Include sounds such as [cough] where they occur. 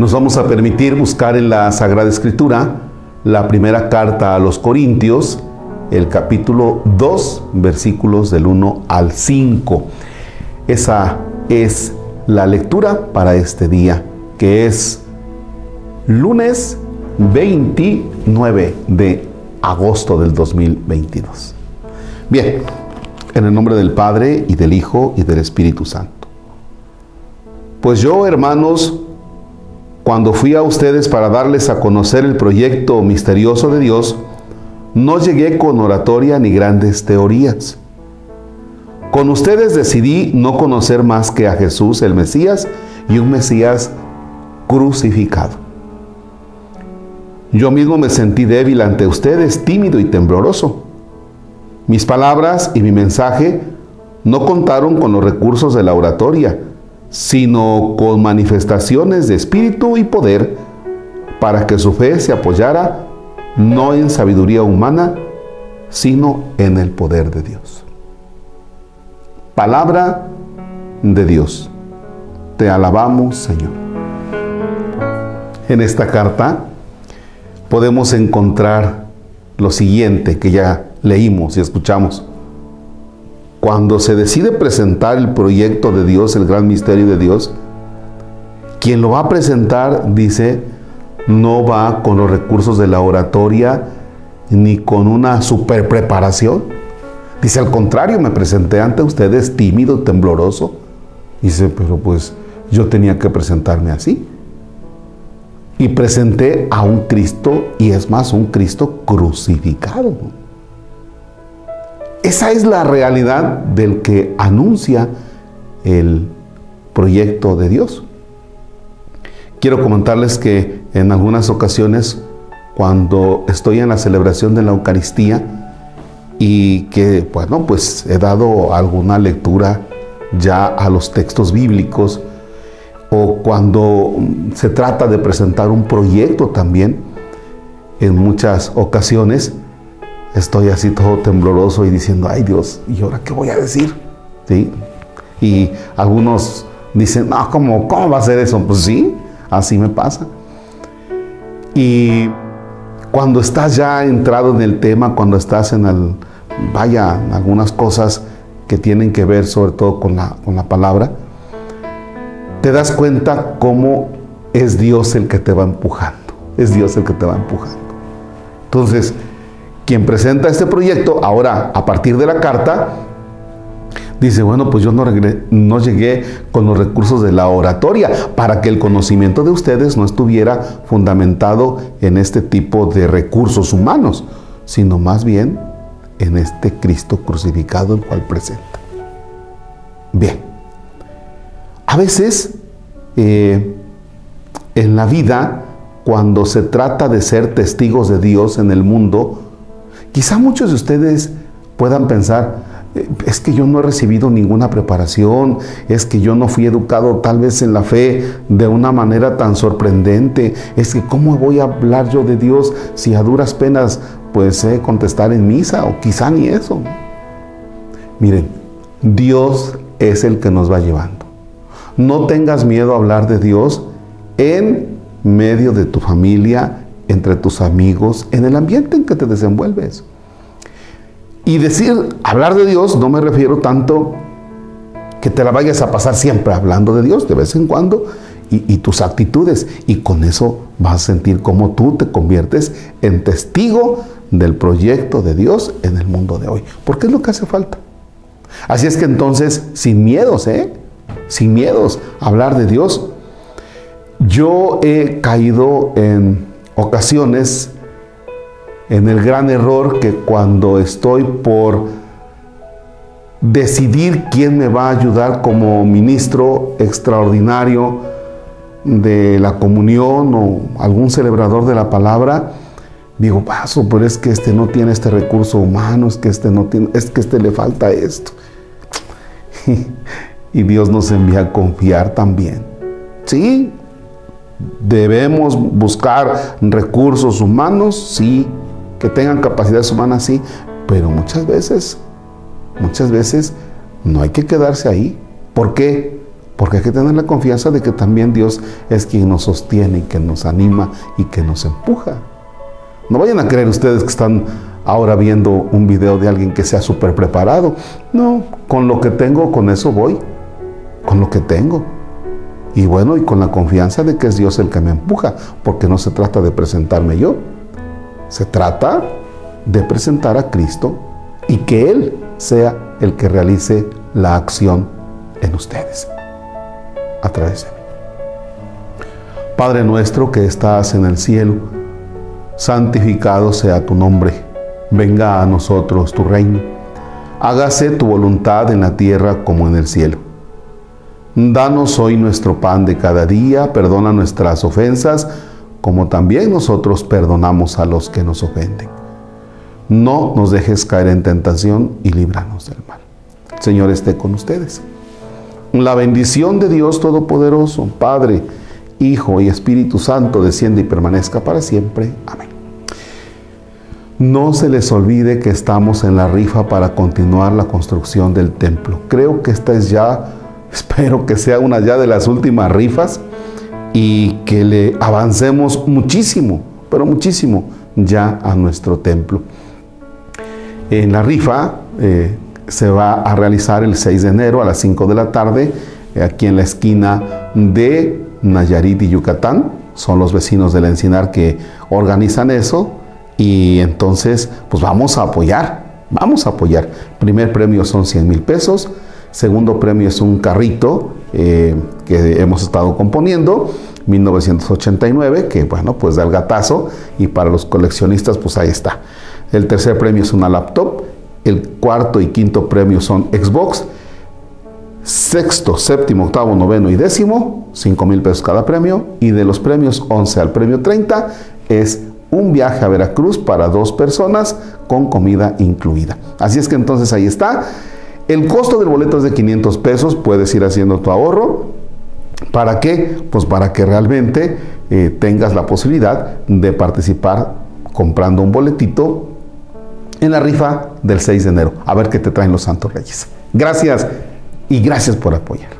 Nos vamos a permitir buscar en la Sagrada Escritura la primera carta a los Corintios, el capítulo 2, versículos del 1 al 5. Esa es la lectura para este día, que es lunes 29 de agosto del 2022. Bien, en el nombre del Padre y del Hijo y del Espíritu Santo. Pues yo, hermanos, cuando fui a ustedes para darles a conocer el proyecto misterioso de Dios, no llegué con oratoria ni grandes teorías. Con ustedes decidí no conocer más que a Jesús el Mesías y un Mesías crucificado. Yo mismo me sentí débil ante ustedes, tímido y tembloroso. Mis palabras y mi mensaje no contaron con los recursos de la oratoria, sino con manifestaciones de espíritu y poder para que su fe se apoyara no en sabiduría humana, sino en el poder de Dios. Palabra de Dios. Te alabamos, Señor. En esta carta podemos encontrar lo siguiente que ya leímos y escuchamos. Cuando se decide presentar el proyecto de Dios, el gran misterio de Dios, quien lo va a presentar, dice, no va con los recursos de la oratoria ni con una super preparación. Dice, al contrario, me presenté ante ustedes tímido, tembloroso. Dice, pero pues yo tenía que presentarme así. Y presenté a un Cristo, y es más, un Cristo crucificado. Esa es la realidad del que anuncia el proyecto de Dios. Quiero comentarles que en algunas ocasiones, cuando estoy en la celebración de la Eucaristía y que, bueno, pues he dado alguna lectura ya a los textos bíblicos, o cuando se trata de presentar un proyecto también, en muchas ocasiones, estoy así todo tembloroso y diciendo, ay Dios, ¿y ahora qué voy a decir? ¿Sí? Y algunos dicen, no, ¿cómo, ¿cómo va a ser eso? Pues sí, así me pasa. Y cuando estás ya entrado en el tema, cuando estás en el, vaya, algunas cosas que tienen que ver sobre todo con la, con la palabra, te das cuenta cómo es Dios el que te va empujando. Es Dios el que te va empujando. Entonces, quien presenta este proyecto, ahora a partir de la carta, dice, bueno, pues yo no, llegué con los recursos de la oratoria para que el conocimiento de ustedes no estuviera fundamentado en este tipo de recursos humanos, sino más bien en este Cristo crucificado el cual presenta. Bien, a veces eh, en la vida, cuando se trata de ser testigos de Dios en el mundo, Quizá muchos de ustedes puedan pensar, eh, es que yo no he recibido ninguna preparación, es que yo no fui educado tal vez en la fe de una manera tan sorprendente, es que cómo voy a hablar yo de Dios si a duras penas pues sé contestar en misa o quizá ni eso. Miren, Dios es el que nos va llevando. No tengas miedo a hablar de Dios en medio de tu familia, entre tus amigos, en el ambiente en que te desenvuelves. Y decir, hablar de Dios, no me refiero tanto que te la vayas a pasar siempre hablando de Dios, de vez en cuando, y, tus actitudes. Y con eso vas a sentir cómo tú te conviertes en testigo del proyecto de Dios en el mundo de hoy. Porque es lo que hace falta. Así es que entonces, sin miedos, ¿eh? Sin miedos, hablar de Dios. Yo he caído en ocasiones en el gran error que cuando estoy por decidir quién me va a ayudar como ministro extraordinario de la comunión o algún celebrador de la palabra, digo, paso, pero es que este no tiene este recurso humano, es que este no tiene, es que este le falta esto. [laughs] y Dios nos envía a confiar también. Sí, Debemos buscar recursos humanos, sí, que tengan capacidades humanas, sí, pero muchas veces, muchas veces no hay que quedarse ahí. ¿Por qué? Porque hay que tener la confianza de que también Dios es quien nos sostiene y que nos anima y que nos empuja. No vayan a creer ustedes que están ahora viendo un video de alguien que sea súper preparado. No, con lo que tengo, con eso voy. Con lo que tengo. Y bueno, y con la confianza de que es Dios el que me empuja, porque no se trata de presentarme yo. Se trata de presentar a Cristo y que Él sea el que realice la acción en ustedes a de mí. Padre nuestro que estás en el cielo, santificado sea tu nombre, venga a nosotros tu reino, hágase tu voluntad en la tierra como en el cielo. Danos hoy nuestro pan de cada día, perdona nuestras ofensas, como también nosotros perdonamos a los que nos ofenden. No nos dejes caer en tentación y líbranos del mal. Señor esté con ustedes. La bendición de Dios Todopoderoso, Padre, Hijo y Espíritu Santo, desciende y permanezca para siempre. Amén. No se les olvide que estamos en la rifa para continuar la construcción del templo. Creo que esta es ya, [laughs] espero que sea una ya de las últimas rifas y que le avancemos muchísimo, pero muchísimo ya a nuestro templo. En la rifa, eh, se va a realizar el 6 de enero a las 5 de la tarde eh, aquí en la esquina de Nayarit y Yucatán. Son los vecinos del Encinar que organizan eso y entonces pues vamos a apoyar, vamos a apoyar. Primer premio son 100 mil pesos, segundo premio es un carrito eh, que hemos estado componiendo, 1989, que bueno pues da el gatazo y para los coleccionistas pues ahí está. El tercer premio es una laptop el cuarto y quinto premio son Xbox. Sexto, séptimo, octavo, noveno y décimo, 5 mil pesos cada premio. Y de los premios 11 al premio 30 es un viaje a Veracruz para dos personas con comida incluida. Así es que entonces ahí está. El costo del boleto es de 500 pesos, puedes ir haciendo tu ahorro. ¿Para qué? Pues para que realmente eh, tengas la posibilidad de participar comprando un boletito en la rifa del 6 de enero. A ver qué te traen los Santos Reyes. Gracias y gracias por apoyar.